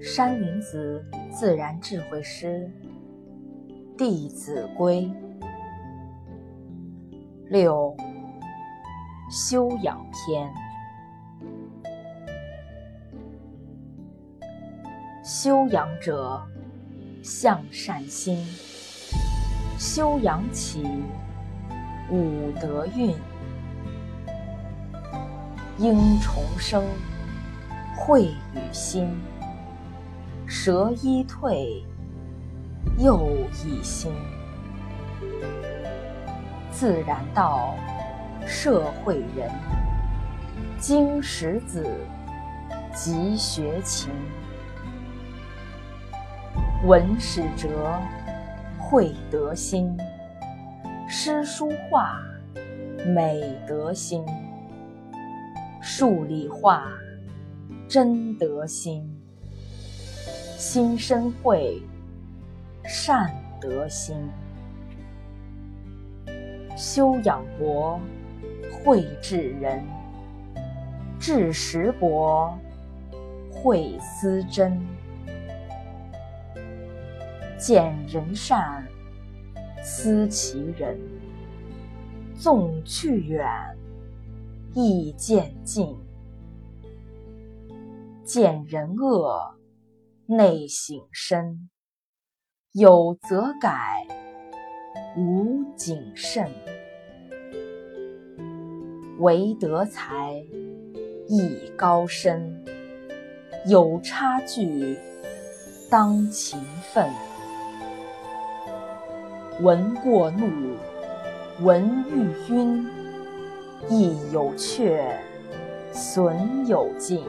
山林子自然智慧诗《弟子规》六修养篇。修养者，向善心；修养起，五德运。应重生，慧与心。蛇一退，又一新。自然道，社会人。经史子，即学勤。文史哲，慧德心。诗书画，美德心。数理化，真德心。心生慧，善德心。修养博，慧智人；智识博，慧思真。见人善，思其人；纵去远，亦见近。见人恶。内省身，有则改，无谨慎。唯德才，艺高深，有差距，当勤奋。闻过怒，闻欲晕，亦有却，损有进。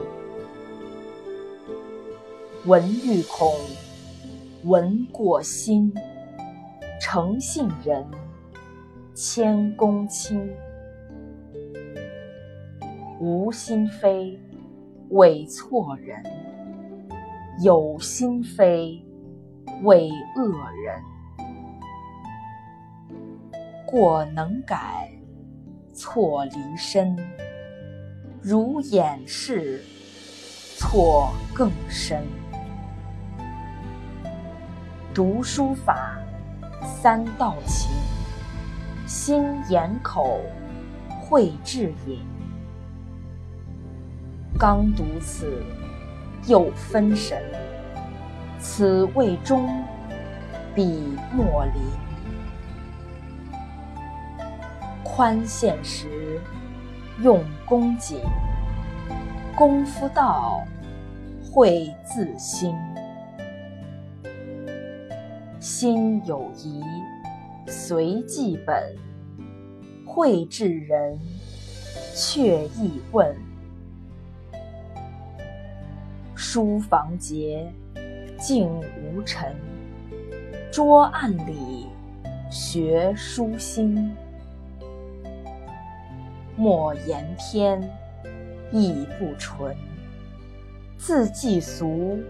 闻欲恐，闻过心。诚信人，谦恭亲。无心非，为错人；有心非，为恶人。过能改，错离身。如掩饰，错更深。读书法，三道勤：心、眼、口、慧、智、隐。刚读此，又分神。此谓中，彼莫临。宽限时，用功紧。功夫到，会自心。心有疑，随记本；慧智人，却意问。书房洁，静无尘；桌案里，学书心。莫言篇，意不纯；字迹俗，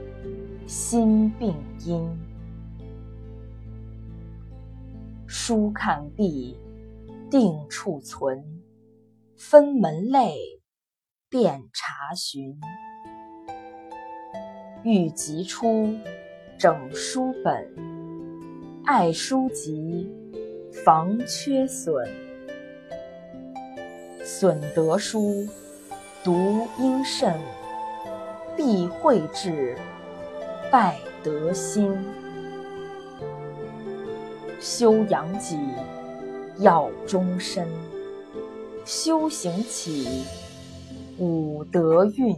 心病阴。书看毕，定处存；分门类，辨查询。欲急出，整书本；爱书籍，防缺损。损得书，读应慎；必慧智，败德心。修养己，要终身；修行起，五德运。